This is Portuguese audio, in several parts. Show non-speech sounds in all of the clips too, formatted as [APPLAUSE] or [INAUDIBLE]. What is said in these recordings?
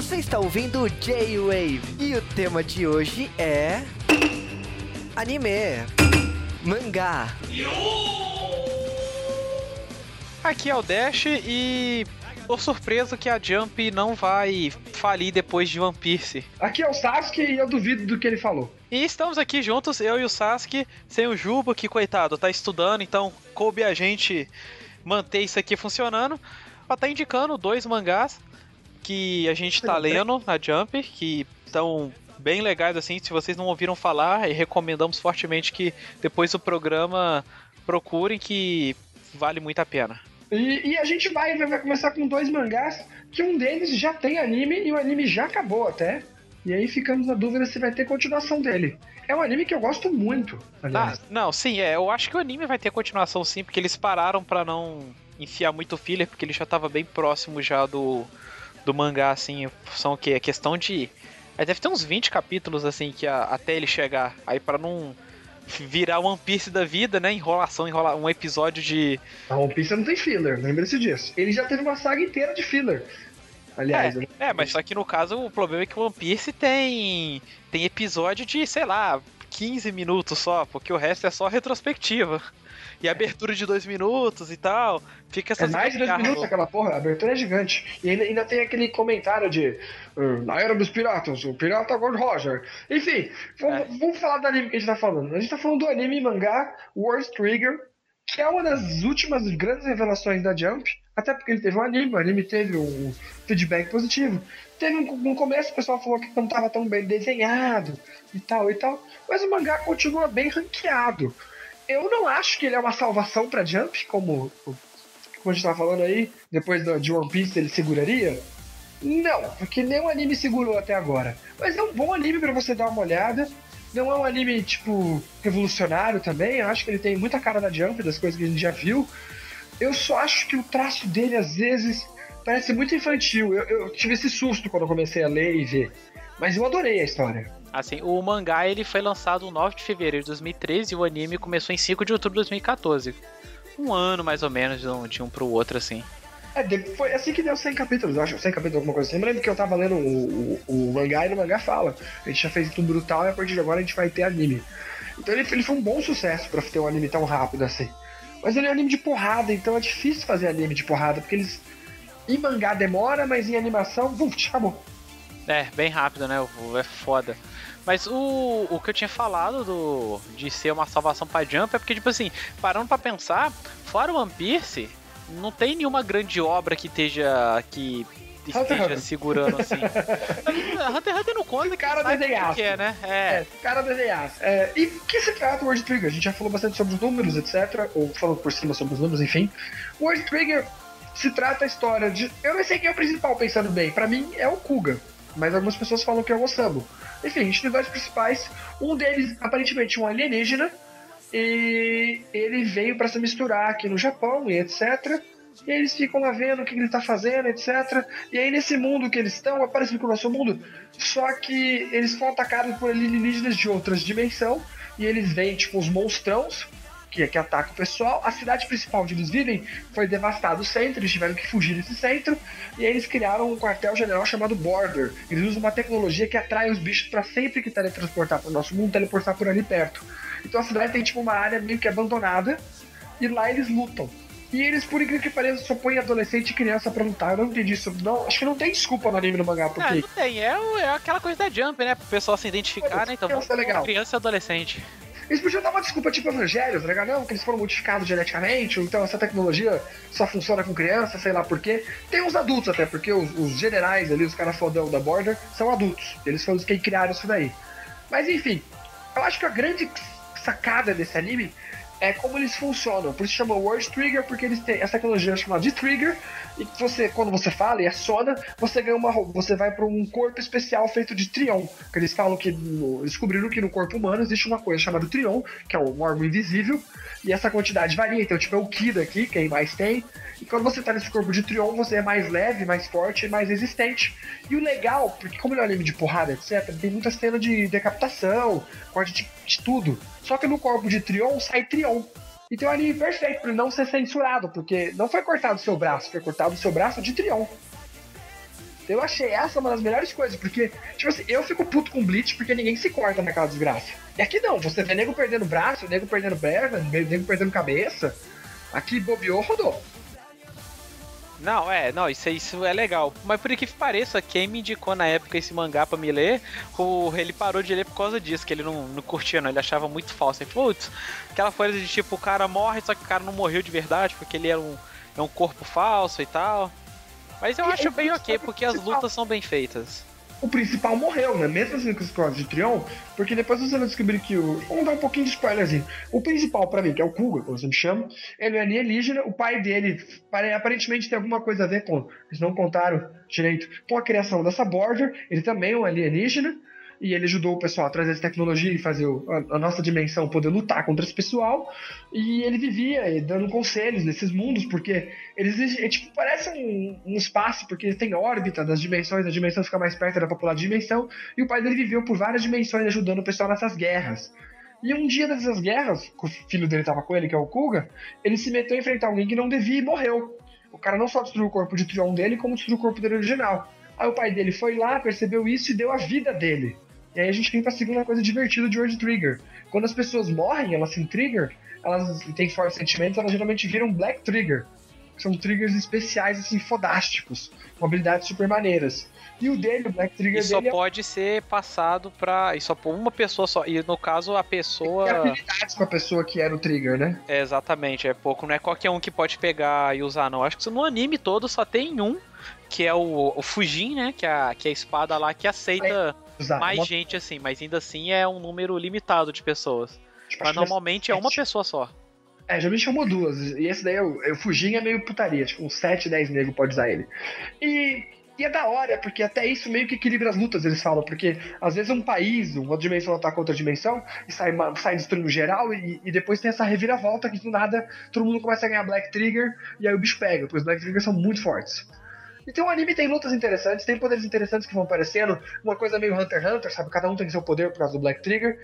Você está ouvindo o J-Wave e o tema de hoje é. Anime. Mangá. Aqui é o Dash e tô surpreso que a Jump não vai falir depois de One Piece. Aqui é o Sasuke e eu duvido do que ele falou. E estamos aqui juntos, eu e o Sasuke, sem o Juba, que coitado, tá estudando, então coube a gente manter isso aqui funcionando. Pra tá indicando dois mangás que a gente tá lendo na Jump, que estão bem legais assim. Se vocês não ouviram falar, recomendamos fortemente que depois do programa procurem que vale muito a pena. E, e a gente vai, vai começar com dois mangás, que um deles já tem anime e o anime já acabou até. E aí ficamos na dúvida se vai ter continuação dele. É um anime que eu gosto muito, aliás. Ah, não, sim, é. Eu acho que o anime vai ter continuação sim, porque eles pararam para não enfiar muito filler, porque ele já tava bem próximo já do, do mangá, assim. São o quê? É questão de. Aí deve ter uns 20 capítulos, assim, que a, até ele chegar. Aí para não virar One Piece da vida, né? Enrolação, enrola, um episódio de. A One Piece não tem filler, lembre-se disso. Ele já teve uma saga inteira de filler. Aliás, é, é, mas só que no caso o problema é que o One Piece tem tem episódio de, sei lá, 15 minutos só, porque o resto é só retrospectiva. E abertura de dois minutos e tal. Fica essa. É mais de dois minutos aquela porra, a abertura é gigante. E ainda, ainda tem aquele comentário de. Uh, na era dos piratas, o pirata Gold Roger. Enfim, vamos, é. vamos falar do anime que a gente tá falando. A gente tá falando do anime e mangá World Trigger, que é uma das últimas grandes revelações da Jump. Até porque ele teve um anime, o anime teve um feedback positivo. Teve um, no começo o pessoal falou que não estava tão bem desenhado e tal e tal, mas o mangá continua bem ranqueado. Eu não acho que ele é uma salvação para Jump, como, como a gente estava falando aí, depois de One Piece ele seguraria. Não, porque nenhum anime segurou até agora. Mas é um bom anime para você dar uma olhada. Não é um anime, tipo, revolucionário também. Eu acho que ele tem muita cara da Jump, das coisas que a gente já viu. Eu só acho que o traço dele, às vezes, parece muito infantil. Eu, eu tive esse susto quando eu comecei a ler e ver. Mas eu adorei a história. Assim, o mangá ele foi lançado no 9 de fevereiro de 2013 e o anime começou em 5 de outubro de 2014. Um ano mais ou menos de um, pro outro, assim. É, foi assim que deu 100 capítulos, eu acho. 100 capítulos, alguma coisa assim. Lembrando que eu tava lendo o, o, o, mangá e no mangá fala. A gente já fez tudo brutal e a partir de agora a gente vai ter anime. Então ele, ele foi um bom sucesso para ter um anime tão rápido assim. Mas ele é um anime de porrada, então é difícil fazer anime de porrada, porque eles. Em mangá demora, mas em animação, [LAUGHS] vum, acabou. É, bem rápido, né? É foda. Mas o, o que eu tinha falado do, de ser uma salvação pra Jump é porque, tipo assim, parando pra pensar, fora One Piece, não tem nenhuma grande obra que esteja. que esteja Hunter segurando assim. [LAUGHS] Hunter x Hunter não conta cara desenhaço. Que é, né? É. é cara desenhaço. É, e que se trata o World Trigger? A gente já falou bastante sobre os números, etc. Ou falou por cima sobre os números, enfim. O World Trigger se trata a história de. Eu não sei quem é o principal, pensando bem. Para mim é o Kuga. Mas algumas pessoas falam que é o Osamu. Enfim, a gente tem dois principais. Um deles, aparentemente, um alienígena. E ele veio para se misturar aqui no Japão e etc. E eles ficam lá vendo o que ele tá fazendo, etc. E aí nesse mundo que eles estão, parecido com o nosso mundo, só que eles são atacados por alienígenas de outras dimensões. E eles vêm, tipo, os monstrãos que, que atacam o pessoal. A cidade principal onde eles vivem foi devastada o centro, eles tiveram que fugir desse centro. E aí eles criaram um quartel-general chamado Border. Eles usam uma tecnologia que atrai os bichos para sempre que teletransportar para o nosso mundo, teleportar por ali perto. Então a cidade tem tipo uma área meio que abandonada. E lá eles lutam. E eles, por incrível que pareça, só põem adolescente e criança pra lutar. Eu não entendi isso. Não, acho que não tem desculpa no anime no mangá, porque. É, não tem. É, é aquela coisa da Jump, né? Pro pessoal se identificar, né? Então, criança, é legal. criança e adolescente. Eles podiam dar uma desculpa tipo Evangelho, tá ligado? Não, que eles foram modificados geneticamente, ou então essa tecnologia só funciona com criança, sei lá por quê. Tem uns adultos até, porque os, os generais ali, os caras fodão da Border, são adultos. Eles foram os que criaram isso daí. Mas enfim, eu acho que a grande sacada desse anime é como eles funcionam. Por isso chama Word Trigger, porque eles têm essa tecnologia chamada de trigger, e você, quando você fala e aciona, você ganha uma você vai para um corpo especial feito de trion. Que eles falam que descobriram que no corpo humano existe uma coisa chamada trion, que é um órgão invisível, e essa quantidade varia. Então, tipo, é o Ki daqui, quem mais tem. E quando você tá nesse corpo de Trion, você é mais leve, mais forte e mais resistente. E o legal, porque como ele é um anime de porrada, etc., tem muita cena de decapitação, corte de, de tudo. Só que no corpo de Trion sai Trion. Então é um anime perfeito para não ser censurado, porque não foi cortado o seu braço, foi cortado o seu braço de Trion. Eu achei essa uma das melhores coisas, porque, tipo assim, eu fico puto com Bleach porque ninguém se corta naquela desgraça. E aqui não, você vê nego perdendo braço, nego perdendo perna, nego perdendo cabeça. Aqui bobeou, rodou. Não, é, não, isso, isso é legal. Mas por que pareça, quem me indicou na época esse mangá pra me ler, o, ele parou de ler por causa disso, que ele não, não curtia, não. Ele achava muito falso. Ele falou, putz, aquela coisa de tipo, o cara morre, só que o cara não morreu de verdade, porque ele era um, é um corpo falso e tal. Mas eu acho bem ok, porque as lutas são bem feitas o principal morreu, né? Mesmo assim com os Cross de Trion, porque depois você vai descobrir que o. Vamos dar um pouquinho de spoilerzinho. O principal para mim, que é o Kuga, como você me chama, ele é alienígena, o pai dele aparentemente tem alguma coisa a ver com. Eles não contaram direito com a criação dessa border, ele também é um alienígena e ele ajudou o pessoal a trazer essa tecnologia e fazer a, a, nossa dimensão poder lutar contra esse pessoal. E ele vivia dando conselhos nesses mundos, porque eles é, tipo, parece um, um, espaço, porque tem órbita das dimensões, a dimensão fica mais perto da popular dimensão, e o pai dele viveu por várias dimensões ajudando o pessoal nessas guerras. E um dia dessas guerras, que o filho dele estava com ele, que é o Kuga, ele se meteu a enfrentar alguém que não devia e morreu. O cara não só destruiu o corpo de Trion dele, como destruiu o corpo dele original. Aí o pai dele foi lá, percebeu isso e deu a vida dele. E aí a gente vem pra segunda coisa divertida de World Trigger. Quando as pessoas morrem, elas se trigger, elas têm fortes sentimentos, elas geralmente viram Black Trigger. São triggers especiais, assim, fodásticos, com habilidades super maneiras. E o dele, o Black Trigger e só dele é pode ser passado pra. E só por uma pessoa só. E no caso, a pessoa. Tem habilidades com a pessoa que era o trigger, né? É, exatamente. É pouco. Não é qualquer um que pode pegar e usar, não. Acho que no anime todo só tem um, que é o, o Fujin, né? Que é, a, que é a espada lá que aceita. É usar. mais gente assim, mas ainda assim é um número limitado de pessoas. Tipo, mas normalmente é uma pessoa só. É, já me chamou duas. E esse daí, eu, eu fugi é meio putaria. Tipo, uns 7, 10 negros pode usar ele. E, e é da hora, porque até isso meio que equilibra as lutas, eles falam. Porque às vezes um país, uma dimensão ataca outra dimensão, e sai, sai destruindo geral, e, e, depois tem essa reviravolta que do nada todo mundo começa a ganhar Black Trigger, e aí o bicho pega, porque os Black Triggers são muito fortes. Então o anime tem lutas interessantes, tem poderes interessantes que vão aparecendo, uma coisa meio Hunter x Hunter, sabe? Cada um tem seu poder por causa do Black Trigger.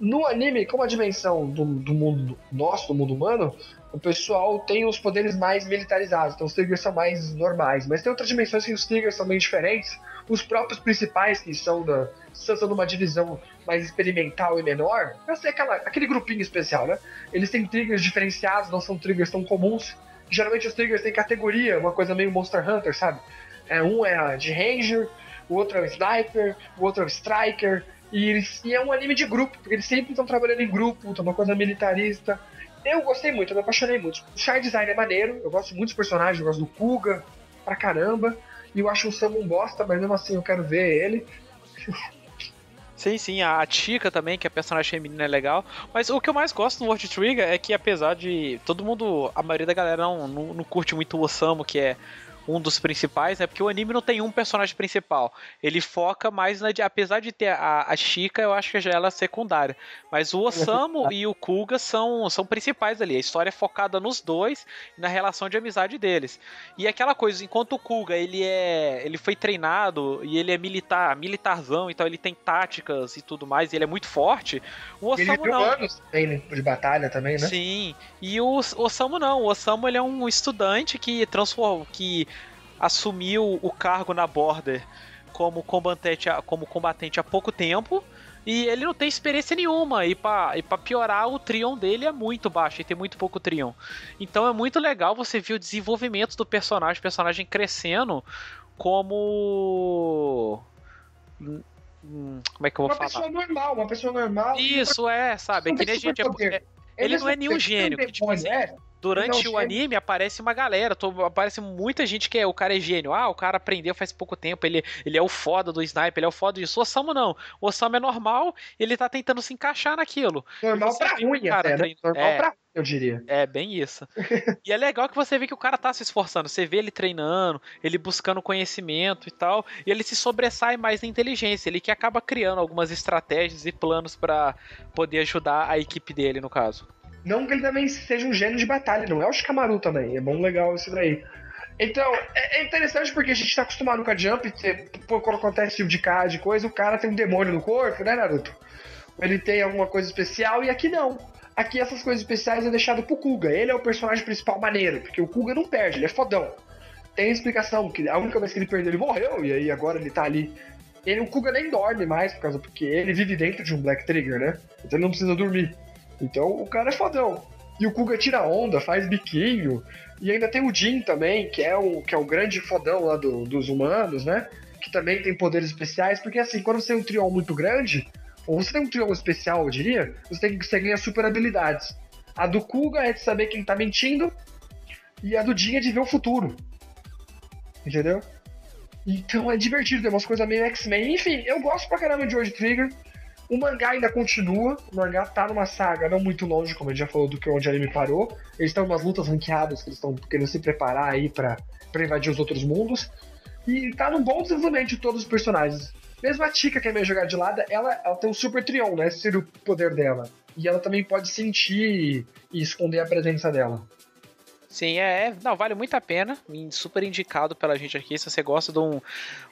No anime, como a dimensão do, do mundo nosso, do mundo humano, o pessoal tem os poderes mais militarizados, então os triggers são mais normais. Mas tem outras dimensões que os triggers são bem diferentes. Os próprios principais, que são da. são numa divisão mais experimental e menor, é aquela, aquele grupinho especial, né? Eles têm triggers diferenciados, não são triggers tão comuns. Geralmente os triggers têm categoria, uma coisa meio Monster Hunter, sabe? É, um é de Ranger, o outro é o Sniper, o outro é o Striker. E, eles, e é um anime de grupo, porque eles sempre estão trabalhando em grupo, tá uma coisa militarista. Eu gostei muito, eu me apaixonei muito. O char design é maneiro, eu gosto muito dos personagens, eu gosto do Kuga pra caramba. E eu acho o Sam um bosta, mas mesmo assim eu quero ver ele. [LAUGHS] Sim, sim, a Chica também, que é a personagem feminina é legal. Mas o que eu mais gosto no World Trigger é que apesar de todo mundo, a maioria da galera não, não, não curte muito o Osamu, que é um dos principais, né? Porque o anime não tem um personagem principal. Ele foca mais na. Apesar de ter a, a Chica, eu acho que já ela é secundária. Mas o Osamu e o Kuga são, são principais ali. A história é focada nos dois e na relação de amizade deles. E aquela coisa, enquanto o Kuga ele é. ele foi treinado e ele é militar, militarzão, então ele tem táticas e tudo mais, e ele é muito forte. O Osamu ele não. anos de batalha também, né? Sim. E o Osamu não. O Osamu ele é um estudante que transforma. que assumiu o cargo na Border como combatente, como combatente há pouco tempo. E ele não tem experiência nenhuma. E pra, pra piorar, o Trion dele é muito baixo. e tem muito pouco Trion. Então é muito legal você ver o desenvolvimento do personagem. O personagem crescendo como. Hum, como é que eu vou uma falar? Uma pessoa normal, uma pessoa normal. Isso, é, sabe? É que nem gente. É, ele, ele não é nenhum gênio. Que, tipo, assim, é, Durante não, o anime aparece uma galera, aparece muita gente que é, o cara é gênio. Ah, o cara aprendeu faz pouco tempo, ele, ele é o foda do sniper, ele é o foda disso. O Osamu não. O Osamu é normal, ele tá tentando se encaixar naquilo. Normal pra ruim, cara, até, né? Normal é, pra eu diria. É, bem isso. [LAUGHS] e é legal que você vê que o cara tá se esforçando. Você vê ele treinando, ele buscando conhecimento e tal. E ele se sobressai mais na inteligência. Ele que acaba criando algumas estratégias e planos para poder ajudar a equipe dele, no caso. Não que ele também seja um gênio de batalha, não é o Shikamaru também. É bom legal isso daí. Então, é, é interessante porque a gente tá acostumado com a Jump, ter, quando acontece tipo de cara de coisa, o cara tem um demônio no corpo, né, Naruto? Ele tem alguma coisa especial, e aqui não. Aqui essas coisas especiais é deixado pro Kuga. Ele é o personagem principal maneiro, porque o Kuga não perde, ele é fodão. tem explicação, que a única vez que ele perdeu, ele morreu, e aí agora ele tá ali. Ele, o Kuga nem dorme mais, por causa, porque ele vive dentro de um Black Trigger, né? Então ele não precisa dormir. Então o cara é fodão. E o Kuga tira onda, faz biquinho. E ainda tem o Jin também, que é o, que é o grande fodão lá do, dos humanos, né? Que também tem poderes especiais, porque assim, quando você tem um triol muito grande, ou você tem um triol especial, eu diria, você, tem, você ganha super habilidades. A do Kuga é de saber quem tá mentindo, e a do Jin é de ver o futuro. Entendeu? Então é divertido, tem umas coisas meio X-Men. Enfim, eu gosto pra caramba de George Trigger. O mangá ainda continua, o mangá tá numa saga não muito longe, como a gente já falou, do que onde o anime parou. Eles estão em umas lutas ranqueadas que eles estão querendo se preparar aí pra, pra invadir os outros mundos. E tá num bom desenvolvimento de todos os personagens. Mesmo a Tika, que é meio jogada de lado, ela, ela tem um super trion, né? Seria o poder dela. E ela também pode sentir e esconder a presença dela. Sim, é, é, Não, vale muito a pena. Super indicado pela gente aqui. Se você gosta de um,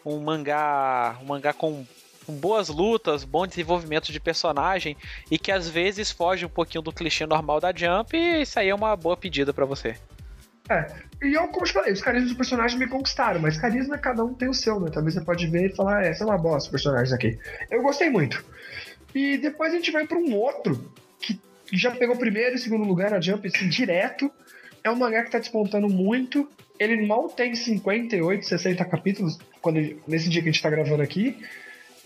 um mangá. Um mangá com, com boas lutas, bom desenvolvimento de personagem e que às vezes foge um pouquinho do clichê normal da Jump, isso aí é uma boa pedida para você. É, e eu, como eu te falei, os carismas dos personagens me conquistaram, mas carisma cada um tem o seu, né? Talvez você pode ver e falar, essa é uma bosta, personagens aqui. Eu gostei muito. E depois a gente vai para um outro que já pegou primeiro e segundo lugar na Jump, assim, direto. É um mangá que tá despontando muito. Ele mal tem 58, 60 capítulos quando nesse dia que a gente tá gravando aqui.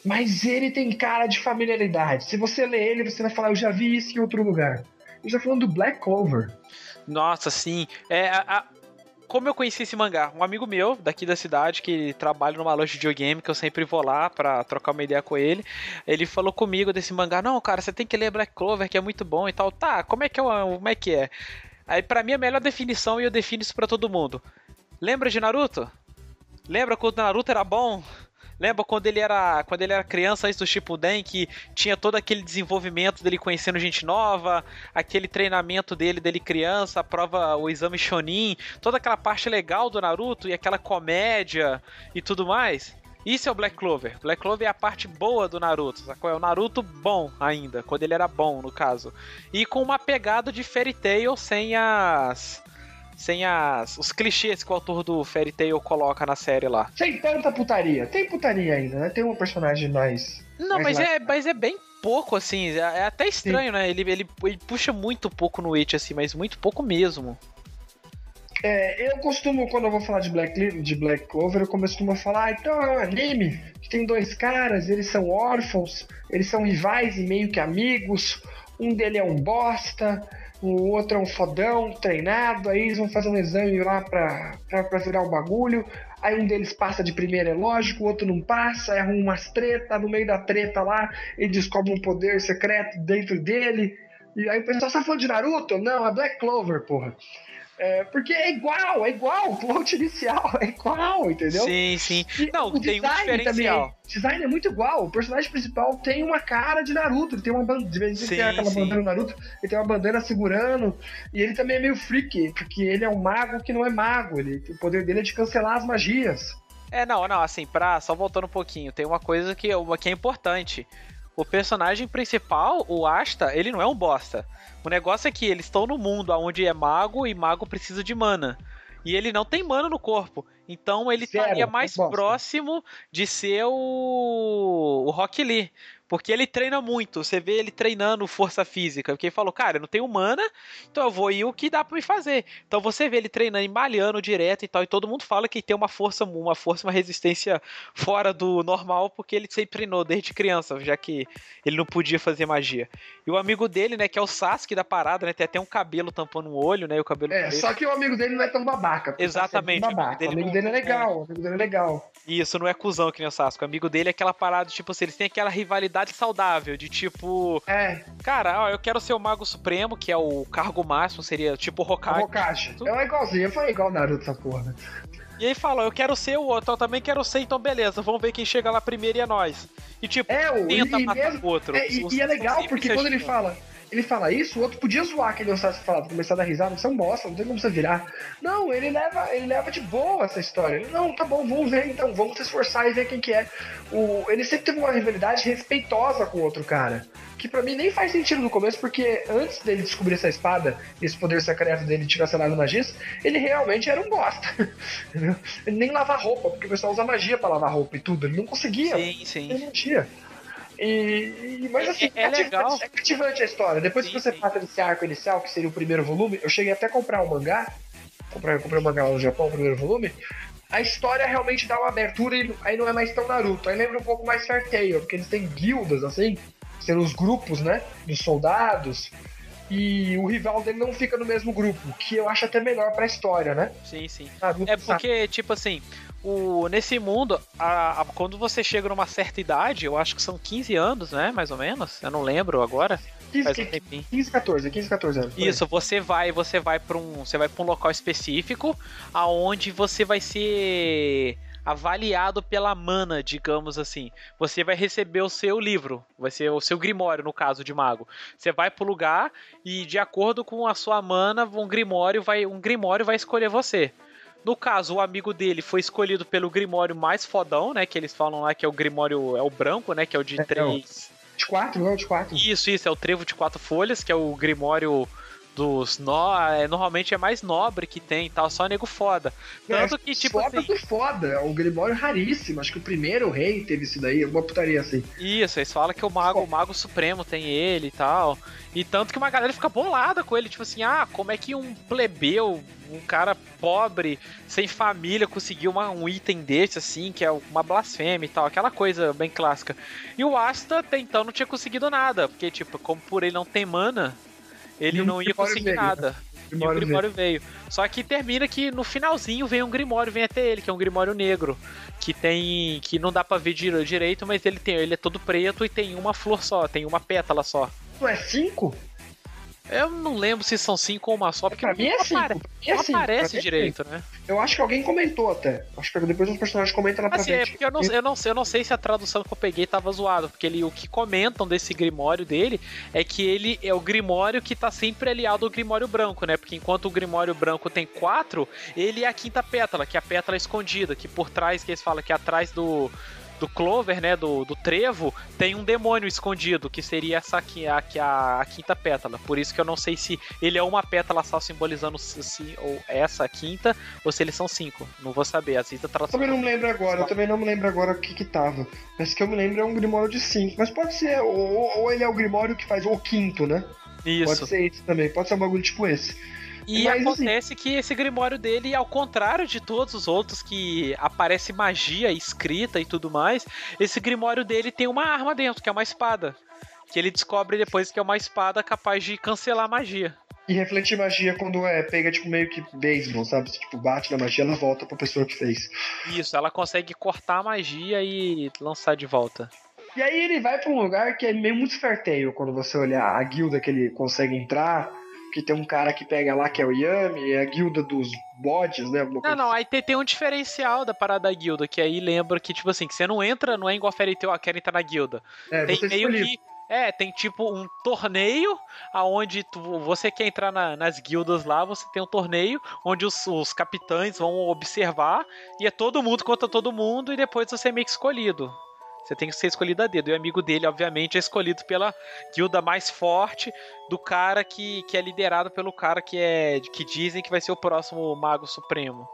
Mas ele tem cara de familiaridade. Se você ler ele, você vai falar, eu já vi isso em outro lugar. Eu já falando do Black Clover. Nossa, sim. É, a, a, como eu conheci esse mangá? Um amigo meu daqui da cidade que trabalha numa loja de videogame que eu sempre vou lá pra trocar uma ideia com ele. Ele falou comigo desse mangá: Não, cara, você tem que ler Black Clover, que é muito bom e tal. Tá, como é que é? Como é que é? Aí, pra mim, a melhor definição e eu defino isso pra todo mundo. Lembra de Naruto? Lembra quando Naruto era bom? Lembra quando ele era quando ele era criança antes do Shippuden que tinha todo aquele desenvolvimento dele conhecendo gente nova, aquele treinamento dele dele criança, a prova, o exame Shonin, toda aquela parte legal do Naruto e aquela comédia e tudo mais? Isso é o Black Clover. Black Clover é a parte boa do Naruto, sacou? É o Naruto bom ainda, quando ele era bom, no caso. E com uma pegada de Fairy Tail sem as sem as, os clichês que o autor do Fairy Tail coloca na série lá. Sem tanta putaria. Tem putaria ainda, né? Tem um personagem mais. Não, mais mas, é, mas é bem pouco, assim. É, é até estranho, Sim. né? Ele, ele, ele puxa muito pouco no It, assim, mas muito pouco mesmo. É, eu costumo, quando eu vou falar de Black, de Black Clover, eu costumo falar, ah, então é um anime que tem dois caras, eles são órfãos, eles são rivais e meio que amigos, um dele é um bosta, o outro é um fodão, treinado, aí eles vão fazer um exame lá pra, pra, pra virar o bagulho, aí um deles passa de primeira, é lógico, o outro não passa, aí arruma umas treta, no meio da treta lá, ele descobre um poder secreto dentro dele, e aí o pessoal, você tá falando de Naruto? Não, é Black Clover, porra. É, porque é igual, é igual, o plot inicial é igual, entendeu? Sim, sim. E não, tem um diferencial. Também, o design é muito igual. O personagem principal tem uma cara de Naruto, ele tem uma bandeira, sim, tem aquela sim. bandana Naruto, ele tem uma bandeira segurando, e ele também é meio freak, porque ele é um mago que não é mago, ele, o poder dele é de cancelar as magias. É, não, não, assim, pra, só voltando um pouquinho, tem uma coisa que, uma, que é importante. O personagem principal, o Asta, ele não é um bosta. O negócio é que eles estão no mundo onde é mago e mago precisa de mana. E ele não tem mana no corpo. Então ele estaria mais próximo de ser o, o Rock Lee. Porque ele treina muito, você vê ele treinando força física. Porque ele falou, cara, eu não tenho mana, então eu vou ir o que dá pra me fazer. Então você vê ele treinando e malhando direto e tal, e todo mundo fala que tem uma força, uma força, uma resistência fora do normal, porque ele sempre treinou desde criança, já que ele não podia fazer magia. E o amigo dele, né, que é o Sasuke da parada, né, tem até um cabelo tampando o olho, né, e o cabelo... É, só que o amigo dele não é tão babaca. Exatamente. É babaca. O amigo dele, o amigo dele é legal, é... o amigo dele é legal. Isso, não é cuzão que nem o Sasuke. O amigo dele é aquela parada, tipo assim, eles têm aquela rivalidade saudável, de tipo. É. Cara, ó, eu quero ser o Mago Supremo, que é o cargo máximo, seria tipo o Hokage. Hokage. É igualzinho, eu falei igual o Naruto essa porra. Né? E aí fala, eu quero ser o outro, eu também quero ser, então beleza, vamos ver quem chega lá primeiro e é nós. E tipo, é, tenta e, matar mesmo, o outro. É, e, e, é legal porque quando ele fala, ele fala isso, o outro podia zoar aquele Sasuke falava, começar a dar risada, você é um bosta, não tem como você virar. Não, ele leva, ele leva de boa essa história. Ele, não, tá bom, vamos ver então, vamos se esforçar e ver quem que é. O, ele sempre teve uma rivalidade respeitosa com o outro cara. Que pra mim nem faz sentido no começo, porque antes dele descobrir essa espada, esse poder secreto dele de cancelar magias, ele realmente era um bosta. [LAUGHS] ele nem lava roupa, porque o pessoal usa magia pra lavar roupa e tudo. Ele não conseguia. Sim, sim. Ele não tinha. E, mas assim, é, é, legal. é cativante a história. Depois sim, que você sim. passa desse arco inicial, que seria o primeiro volume, eu cheguei até a comprar o um mangá. Comprei, comprei um mangá lá no Japão, o primeiro volume. A história realmente dá uma abertura e aí não é mais tão Naruto. Aí lembra um pouco mais Fair Tail, porque eles têm guildas, assim, sendo os grupos, né? Dos soldados. E o rival dele não fica no mesmo grupo, que eu acho até melhor pra história, né? Sim, sim. Naruto é porque, tipo assim, o, nesse mundo, a, a, quando você chega numa certa idade, eu acho que são 15 anos, né? Mais ou menos. Eu não lembro agora. 15, faz um 15, 14, 15, 14 anos. Isso, você vai, você vai para um, você vai para um local específico aonde você vai ser avaliado pela mana, digamos assim. Você vai receber o seu livro, vai ser o seu grimório no caso de mago. Você vai pro lugar e de acordo com a sua mana, um grimório vai, um grimório vai escolher você. No caso, o amigo dele foi escolhido pelo Grimório mais fodão, né? Que eles falam lá que é o Grimório, é o branco, né? Que é o de é, três. É de quatro, não é o de quatro. Isso, isso, é o trevo de quatro folhas, que é o Grimório dos no, é, normalmente é mais nobre que tem e tal, só nego foda. É, Tanto é, que, tipo foda assim. do foda, é um Grimório raríssimo. Acho que o primeiro rei teve isso daí, uma putaria assim. Isso, eles falam que o Mago, o Mago Supremo tem ele e tal. E tanto que uma galera fica bolada com ele, tipo assim, ah, como é que um plebeu, um cara pobre, sem família, conseguiu uma, um item desse, assim, que é uma blasfêmia e tal, aquela coisa bem clássica. E o Asta até então não tinha conseguido nada, porque, tipo, como por ele não tem mana, ele não ia conseguir veio, nada. [LAUGHS] E o Grimório veio. Só que termina que no finalzinho vem um Grimório, vem até ele, que é um Grimório negro. Que tem. que não dá pra ver direito, mas ele tem. Ele é todo preto e tem uma flor só, tem uma pétala só. Não é cinco? Eu não lembro se são cinco ou uma só, porque pra mim é cinco. Apare... É não aparece é direito, né? Eu acho que alguém comentou até. Acho que depois os personagens comentam na assim, é porque eu não, eu, não, eu não sei se a tradução que eu peguei tava zoada, porque ele, o que comentam desse Grimório dele é que ele é o Grimório que tá sempre aliado ao Grimório branco, né? Porque enquanto o Grimório branco tem quatro, ele é a quinta pétala, que é a pétala escondida, que por trás, que eles falam que é atrás do do Clover, né, do, do trevo, tem um demônio escondido, que seria essa aqui, a, a, a, quinta pétala. Por isso que eu não sei se ele é uma pétala só simbolizando se, ou essa quinta, ou se eles são cinco. Não vou saber, às vezes a Também não me lembro agora, eu também não me lembro agora o que que tava. Mas que eu me lembro é um Grimório de cinco. Mas pode ser, ou, ou ele é o Grimório que faz o quinto, né? Isso. Pode ser isso também, pode ser um bagulho tipo esse. E Mas, assim, acontece assim... que esse Grimório dele, ao contrário de todos os outros que aparece magia escrita e tudo mais, esse Grimório dele tem uma arma dentro, que é uma espada. Que ele descobre depois que é uma espada capaz de cancelar magia. E refletir magia quando é pega, tipo, meio que beisebol, sabe? Tipo, bate na magia, ela volta pra pessoa que fez. Isso, ela consegue cortar a magia e lançar de volta. E aí ele vai pra um lugar que é meio muito ferteio quando você olhar a guilda que ele consegue entrar que tem um cara que pega lá que é o Yami, é a guilda dos bodes, né? Não, não, aí tem, tem, um diferencial da parada da guilda, que aí lembra que, tipo assim, que você não entra, não é igual a Fairy Tail, ah, quero entrar na guilda. É, tem meio escolhido. que. É, tem tipo um torneio aonde tu, você quer entrar na, nas guildas lá, você tem um torneio onde os, os, capitães vão observar e é todo mundo contra todo mundo e depois você é meio que escolhido. Você tem que ser escolhido a dedo. E o amigo dele, obviamente, é escolhido pela guilda mais forte do cara que, que é liderado pelo cara que é que dizem que vai ser o próximo Mago Supremo.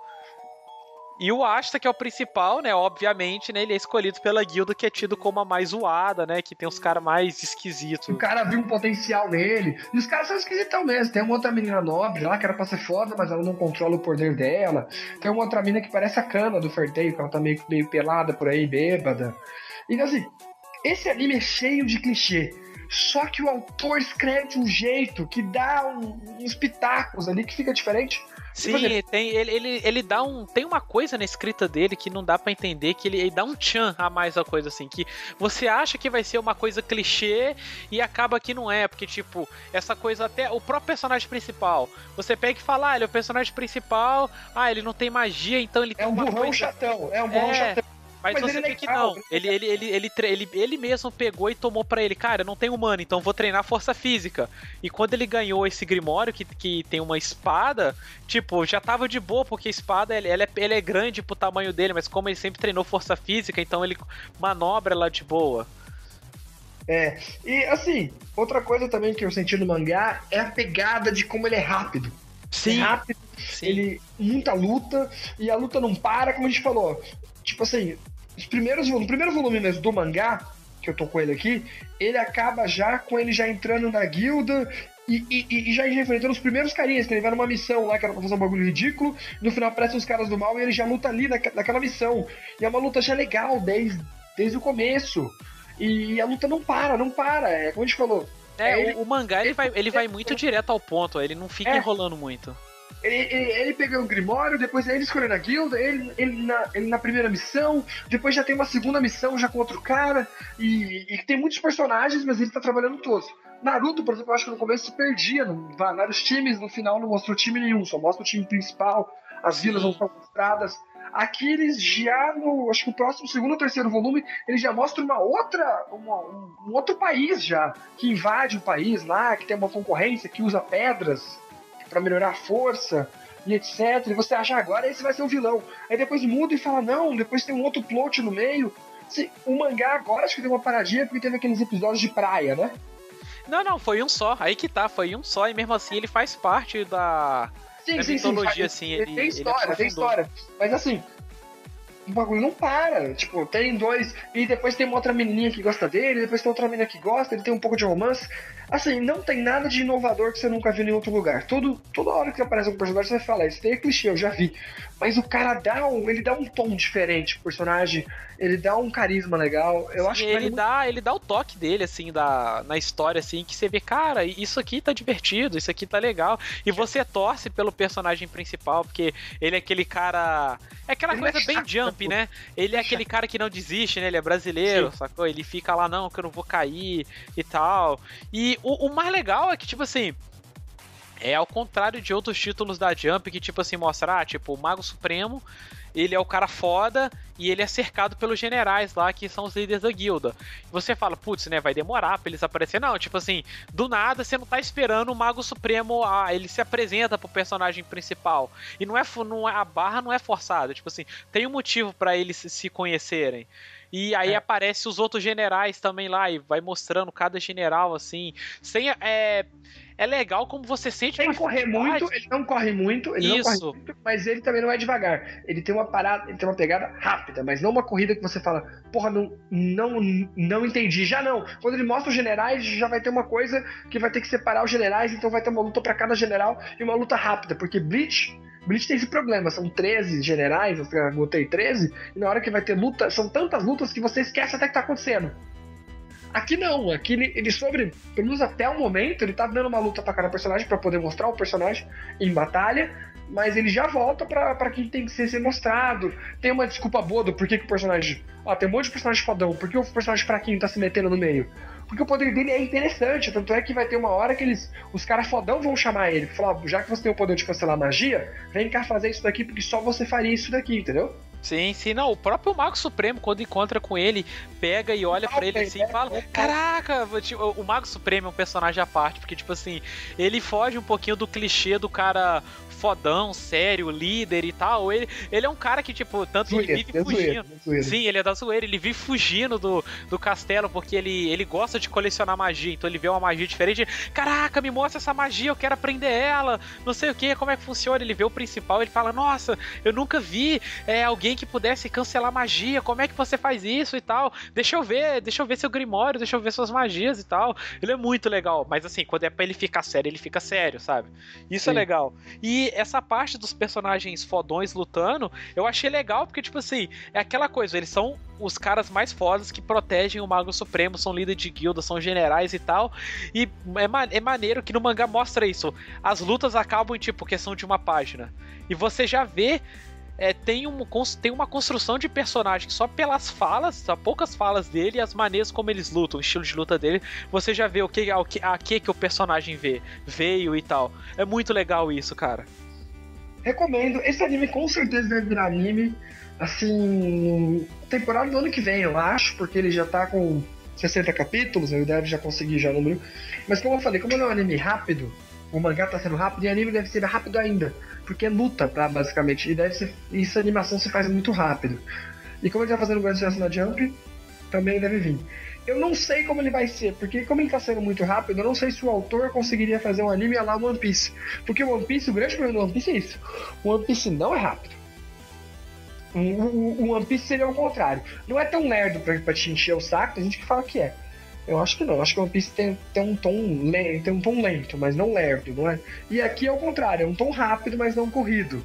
E o Asta, que é o principal, né? Obviamente, né? Ele é escolhido pela guilda que é tido como a mais zoada, né? Que tem os caras mais esquisitos. O cara viu um potencial nele. E os caras são esquisitão mesmo. Tem uma outra menina nobre lá que era pra ser foda, mas ela não controla o poder dela. Tem uma outra menina que parece a cana do Ferteio, que ela tá meio, meio pelada por aí, bêbada. Então, assim, esse anime é cheio de clichê. Só que o autor escreve de um jeito que dá um, uns pitacos ali que fica diferente. Sim, tipo, tem, ele, ele, ele dá um. Tem uma coisa na escrita dele que não dá para entender, que ele, ele, dá um tchan a mais a coisa assim. Que você acha que vai ser uma coisa clichê e acaba que não é. Porque, tipo, essa coisa até. O próprio personagem principal. Você pega e fala, ah, ele é o personagem principal, ah, ele não tem magia, então ele é um burrão coisa... chatão, é um burrão é... chatão Mas, Mas você ele é vê que não. Ele, ele, ele, ele, ele, ele mesmo pegou e tomou pra ele, cara, eu não tenho humano, então vou treinar força física. E quando ele ganhou esse Grimório, que, que tem uma espada, tipo, já tava de boa, porque a espada ela, é, ela é grande pro tamanho dele, mas como ele sempre treinou força física, então ele manobra ela de boa. É, e assim, outra coisa também que eu senti no mangá é a pegada de como ele é rápido. Sim, É rápido, sim. ele muita luta e a luta não para, como a gente falou. Tipo assim, os primeiros no primeiro volume mesmo do mangá, que eu tô com ele aqui, ele acaba já com ele já entrando na guilda e, e- e já enfrentando os primeiros carinhas, que ele vai numa missão lá que era pra fazer um bagulho ridículo, no final aparecem os caras do mal e ele já luta ali naque- naquela missão. E é uma luta já legal desde, desde o começo. E a luta não para, não para. É como a gente falou, É, ele- o, o mangá ele vai, ele vai muito direto ao ponto, ele não fica É. enrolando muito. Ele, ele, ele pegou o Grimório, depois ele escolhendo a guilda, ele, ele, na, ele na primeira missão, depois já tem uma segunda missão já com outro cara, e, e tem muitos personagens, mas ele tá trabalhando todos. Naruto, por exemplo, eu acho que no começo se perdia, não, vários times, no final não mostrou time nenhum, só mostra o time principal, as vilas não são mostradas. Aqui eles já no, acho que o próximo segundo ou terceiro volume, ele já mostra uma outra, uma- um, um outro país já, que invade o país lá, que tem uma concorrência, que usa pedras pra melhorar a força e etc. E você acha "Ah, agora esse vai ser o vilão. Aí depois muda e fala, não, depois tem um outro plot no meio. O mangá agora acho que deu uma paradinha porque teve aqueles episódios de praia, né? Não, não, foi um só. Aí que tá, foi um só, e mesmo assim ele faz parte da. Sim, É mitologia, assim, ele- tem ele história, aprofundou. tem história. Mas assim, o bagulho não para. Tipo, tem dois. E depois tem uma outra menininha que gosta dele, depois tem outra menina que gosta, ele tem um pouco de romance. Assim, não tem nada de inovador que você nunca viu em outro lugar. Todo, toda hora que aparece um personagem, você vai falar, isso daí é clichê, eu já vi. Mas o cara dá um. Ele dá um tom diferente pro personagem, ele dá um carisma legal. Eu acho que ele vale dá, ele dá o toque dele, assim, da, na história, assim, que você vê, cara, isso aqui tá divertido, isso aqui tá legal. E você torce pelo personagem principal, porque ele é aquele cara. É aquela Ele não é coisa bem jump, pô. né? Ele é aquele cara que não desiste, né? Ele é brasileiro, sacou? Ele fica lá, não, que eu não vou cair e tal. E o, o mais legal é que, tipo assim. É ao contrário de outros títulos da Jump que, tipo assim, mostra, ah, tipo, o Mago Supremo, ele é o cara foda e ele é cercado pelos generais lá, que são os líderes da guilda. Você fala, putz, né, vai demorar pra eles aparecerem. Não, tipo assim, do nada você não tá esperando o Mago Supremo, ah, ele se apresenta pro personagem principal. E não é, não é a barra não é forçada, tipo assim, tem um motivo pra eles se conhecerem. E aí É. aparece os outros generais também lá e vai mostrando cada general assim, sem é é legal como você sente Sem correr muito, ele não corre muito, ele não Isso. corre muito, mas ele também não é devagar. Ele tem uma parada, ele tem uma pegada rápida, mas não uma corrida que você fala, porra, não, não, não entendi. Já não. Quando ele mostra os generais, já vai ter uma coisa que vai ter que separar os generais, então vai ter uma luta pra cada general e uma luta rápida, porque Bleach. Bleach tem esse problema, são 13 generais, eu botei 13, e na hora que vai ter luta, são tantas lutas que você esquece até que tá acontecendo. Aqui não, aqui ele, ele sobre, pelo menos até o momento, ele tá dando uma luta pra cada personagem pra poder mostrar o personagem em batalha, mas ele já volta pra quem tem que ser, ser mostrado. Tem uma desculpa boa do porquê que o personagem. Ó, tem um monte de personagem fodão, por que o personagem fraquinho tá se metendo no meio? Porque o poder dele é interessante, tanto é que vai ter uma hora que eles. Os caras fodão vão chamar ele, falar, já que você tem o poder de cancelar magia, vem cá fazer isso daqui, porque só você faria isso daqui, entendeu? Sim, sim, não, o próprio Mago Supremo, quando encontra com ele, pega e olha pra ele assim e fala: Caraca, o Mago Supremo é um personagem à parte, porque, tipo assim, ele foge um pouquinho do clichê do cara fodão, sério, líder e tal. Ele, ele é um cara que, tipo, tanto ele Zoeira, vive é zoeira, fugindo. é. Sim, ele é da zoeira, ele vive fugindo do, do castelo porque ele, ele gosta de colecionar magia, então ele vê uma magia diferente. Caraca, me mostra essa magia, eu quero aprender ela, não sei o que, como é que funciona. Ele vê o principal, ele fala: Nossa, eu nunca vi é, alguém que pudesse cancelar magia, como é que você faz isso e tal? Deixa eu ver, deixa eu ver seu grimório, deixa eu ver suas magias e tal. Ele é muito legal, mas assim, quando é pra ele ficar sério, ele fica sério, sabe? Isso é Sim. legal. E essa parte dos personagens fodões lutando, eu achei legal, porque, tipo assim, é aquela coisa, eles são os caras mais fodas que protegem o Mago Supremo, são líderes de guilda, são generais e tal. E é, ma- é maneiro que no mangá mostra isso. As lutas acabam em, tipo, questão de uma página. E você já vê. É, tem, um, tem uma construção de personagem só pelas falas, só poucas falas dele e as maneiras como eles lutam, o estilo de luta dele, você já vê o que, que, a que que o personagem vê, veio e tal. É muito legal isso, cara. recomendo. Esse anime com certeza deve virar anime. Assim, temporada do ano que vem, eu acho, porque ele já tá com 60 capítulos, ele deve já conseguir já o número. Mas como eu falei, como ele é um anime rápido, o mangá tá sendo rápido e o anime deve ser rápido ainda. Porque é luta, tá? Basicamente. E deve ser. Isso a animação se faz muito rápido. E como ele tá fazendo grande sucesso na Jump, também deve vir. Eu não sei como ele vai ser, porque como ele tá sendo muito rápido, eu não sei se o autor conseguiria fazer um anime lá One Piece. Porque o One Piece, o grande problema do One Piece é isso. O One Piece não é rápido. O, o, o One Piece seria o contrário. Não é tão lerdo pra, pra te encher o saco, tem gente que fala que é. Eu acho que não. Acho que o One Piece tem, tem, um tom lento, tem um tom lento, mas não lerdo, não é? E aqui é o contrário, é um tom rápido, mas não corrido.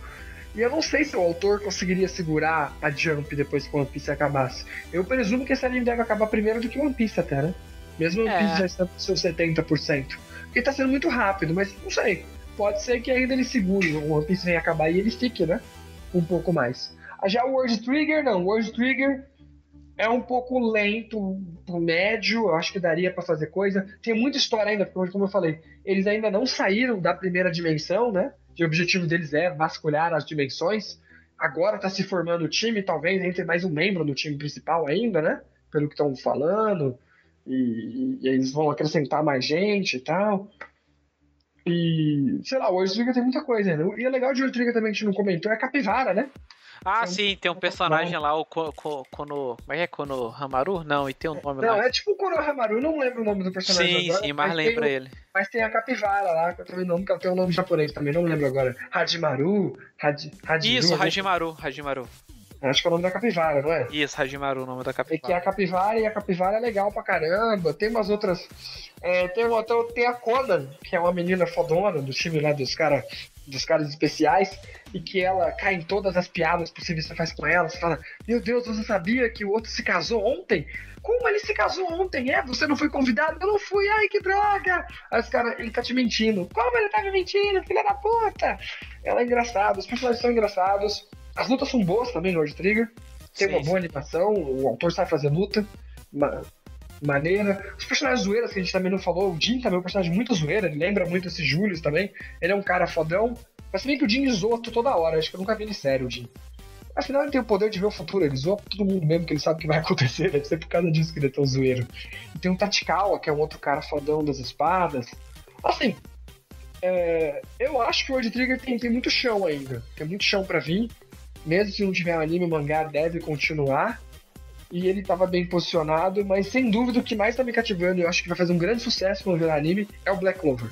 E eu não sei se o autor conseguiria segurar a Jump depois que o One Piece acabasse. Eu presumo que esse anime deve acabar primeiro do que One Piece até, né? Mesmo o One Piece é. já está com seus 70%. Porque tá sendo muito rápido, mas não sei. Pode ser que ainda ele segure, o One Piece venha acabar e ele fique, né? Um pouco mais. Ah, já o World Trigger, não. O World Trigger é um pouco lento, médio, eu acho que daria para fazer coisa. Tem muita história ainda, porque como eu falei, eles ainda não saíram da primeira dimensão, né? que o objetivo deles é vasculhar as dimensões. Agora está se formando o time, talvez entre mais um membro do time principal ainda, né? Pelo que estão falando. E, e, eles vão acrescentar mais gente e tal. E, sei lá, o Trigger tem muita coisa ainda. E é legal de Trigger também que a gente não comentou, é a capivara, né? Ah, sim, tem um personagem lá, o Kono. Como é que é? Kono Hamaru? Não, e tem um nome não, lá. Não, é tipo o Kono Hamaru, não lembro o nome do personagem. Sim, agora, sim, mas, mas lembra ele. Mas tem a capivara lá, que eu também não, que tem um nome japonês também, não lembro agora. Hajimaru, Haj, Hajiru, Isso, Hajimaru, Hajimaru. Acho que é o nome da capivara, não é? Isso, Hajimaru, o nome da capivara. É que é a capivara e a capivara é legal pra caramba. Tem umas outras. É, tem, uma, tem a Conan, que é uma menina fodona do time lá dos caras dos caras especiais e que ela cai em todas as piadas possíveis que você faz com ela. Você fala, meu Deus, você sabia que o outro se casou ontem? Como ele se casou ontem? É, você não foi convidado? Eu não fui, ai que droga! Aí os caras, ele tá te mentindo. Como ele tá me mentindo, filha da puta? Ela é engraçada, os personagens são engraçados. As lutas são boas também no World Trigger. Tem sim, uma boa animação, o autor sabe fazer luta. Uma, maneira. Os personagens zoeiras que a gente também não falou, o Jin também é um personagem muito zoeira, ele lembra muito esse Julius também. Ele é um cara fodão, mas também que o Jin zoa toda hora, acho que eu nunca vi ele sério, o Jin. Afinal, ele tem o poder de ver o futuro, ele zoa todo mundo mesmo, que ele sabe o que vai [LAUGHS] acontecer, deve ser por causa disso que ele é tão zoeiro. E tem o Tatikawa, que é um outro cara fodão das espadas. Assim, é, eu acho que o World Trigger tem, tem muito chão ainda, tem muito chão para vir. Mesmo se não tiver anime, o mangá deve continuar e ele estava bem posicionado, mas sem dúvida o que mais está me cativando, eu acho que vai fazer um grande sucesso quando virar anime, é o Black Clover.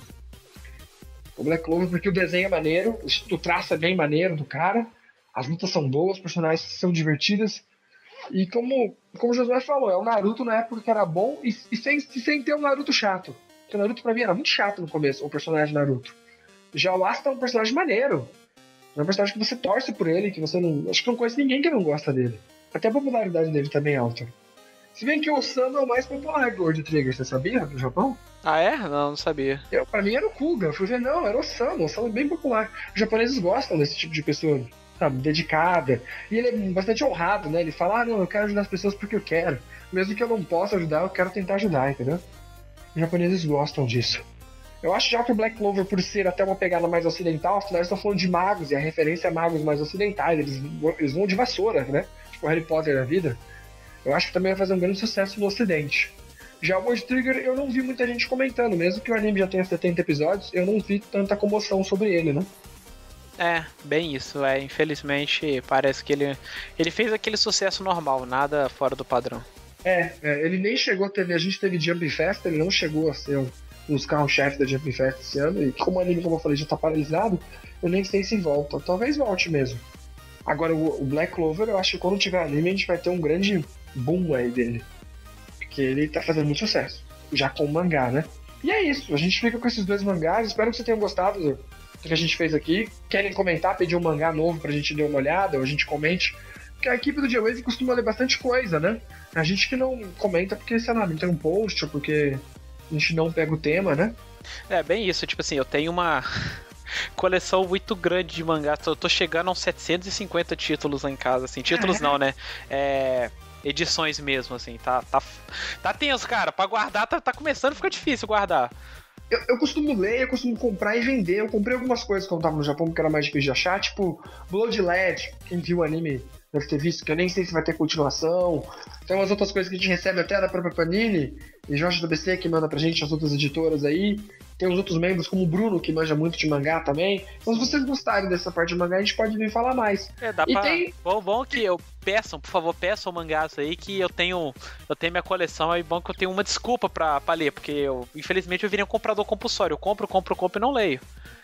O Black Clover, porque o desenho é maneiro, o traço é bem maneiro do cara, as lutas são boas, os personagens são divertidas, e como, como o Josué falou, é o Naruto na época que era bom e, e sem, sem ter um Naruto chato. Porque o Naruto pra mim era muito chato no começo, o personagem Naruto. Já o Asta é um personagem maneiro. É um personagem que você torce por ele, que você não. Acho que não conhece ninguém que não gosta dele. Até a popularidade dele também é alta. Se bem que o Osama é o mais popular do World Trigger, você sabia? No Japão? Ah, é? Não, não sabia. Eu, pra mim era o Kuga. Eu fui ver, não, era o Osama. O Osama é bem popular. Os japoneses gostam desse tipo de pessoa, sabe, dedicada. E ele é bastante honrado, né? Ele fala, ah, não, eu quero ajudar as pessoas porque eu quero. Mesmo que eu não possa ajudar, eu quero tentar ajudar, entendeu? Os japoneses gostam disso. Eu acho já que o Black Clover, por ser até uma pegada mais ocidental, afinal eles estão falando de magos, e a referência a magos mais ocidentais, eles, eles vão de vassoura, né? Tipo Harry Potter da vida, eu acho que também vai fazer um grande sucesso no ocidente. Já o World Trigger eu não vi muita gente comentando, mesmo que o anime já tenha 70 episódios, eu não vi tanta comoção sobre ele, né? É, bem isso, é. Infelizmente, parece que ele, ele fez aquele sucesso normal, nada fora do padrão. É, é ele nem chegou a ter. A gente teve Jumping Fest, ele não chegou a ser um, dos carros-chefes da Jumping Fest esse ano, e como o anime, como eu falei, já tá paralisado, eu nem sei se volta. Talvez volte mesmo. Agora, o, Black Clover, eu acho que quando tiver anime, a gente vai ter um grande boom aí dele. Porque ele tá fazendo muito sucesso. Já com o mangá, né? E é isso. A gente fica com esses dois mangás. Espero que você tenha gostado do, que a gente fez aqui. Querem comentar, pedir um mangá novo pra gente dar uma olhada, ou a gente comente. Porque a equipe do J-Wave costuma ler bastante coisa, né? A gente que não comenta porque, sei lá, não tem um post, ou porque a gente não pega o tema, né? É, bem isso. Tipo assim, eu tenho uma coleção muito grande de mangás. Eu tô chegando a uns 750 títulos lá em casa, assim. Títulos não, né? É edições mesmo, assim, tá, tá, tá tenso, cara. Pra guardar tá, tá começando a ficar difícil guardar. eu, eu, costumo ler, eu costumo comprar e vender. Eu comprei algumas coisas quando tava no Japão, porque era mais difícil de achar, tipo Blood Led, quem viu o anime deve ter visto, que eu nem sei se vai ter continuação. Tem umas outras coisas que a gente recebe até da própria Panini, e Jorge do BC que manda pra gente, as outras editoras aí. Tem os outros membros, como o Bruno, que manja muito de mangá também. Então, se vocês gostarem dessa parte de mangá, a gente pode vir falar mais. É, dá e pra... Tem... Bom, bom que eu peçam, por favor, peçam mangás aí que eu tenho eu tenho minha coleção, é bom que eu tenho uma desculpa pra, pra ler, porque eu, infelizmente eu virei um comprador compulsório. Eu compro, compro, compro e não leio.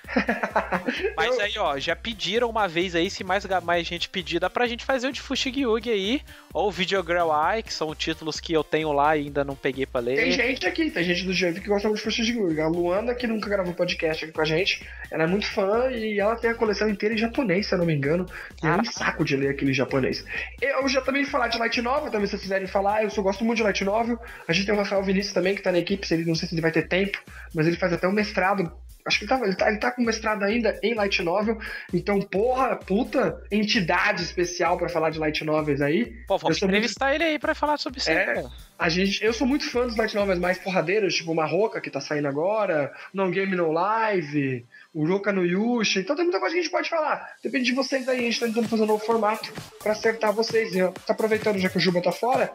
[LAUGHS] Mas aí, ó, já pediram uma vez aí, se mais, mais gente pedir, dá pra gente fazer o de Fushigi aí, ou Videogirl Eye, que são títulos que eu tenho lá e ainda não peguei pra ler. Tem gente aqui, tem gente do GV que gosta muito de Fushigi A Luana, que nunca gravou podcast aqui com a gente, ela é muito fã e ela tem a coleção inteira em japonês, se eu não me engano. E é um saco de ler aquele japonês. Eu já também falar de Light Novel, também se vocês quiserem falar, eu só gosto muito de Light Novel. A gente tem o Rafael Vinícius também, que tá na equipe, ele, não sei se ele vai ter tempo, mas ele faz até um mestrado Acho que ele tá, ele, tá, ele tá com mestrado ainda em Light Novel. Então, porra, puta entidade especial para falar de Light Novels aí. Pô, vamos entrevistar muito... ele aí pra falar sobre isso é, aí, a gente, Eu sou muito fã dos Light Novels mais porradeiros, tipo Marroca, que tá saindo agora, No Game No Live, o Roka no Yusha. Então tem muita coisa que a gente pode falar. Depende de vocês aí, a gente tá tentando fazer um novo formato para acertar vocês. E, tá aproveitando já que o Juba tá fora,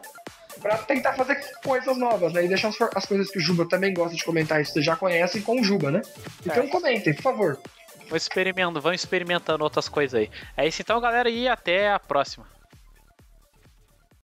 para tentar fazer coisas novas, né? E deixar as, as, coisas que o Juba também gosta de comentar, isso vocês já conhecem com o Juba, né? Então é. comentem, por favor. Vão experimentando, vão experimentando outras coisas aí. É isso então, galera, e até a próxima.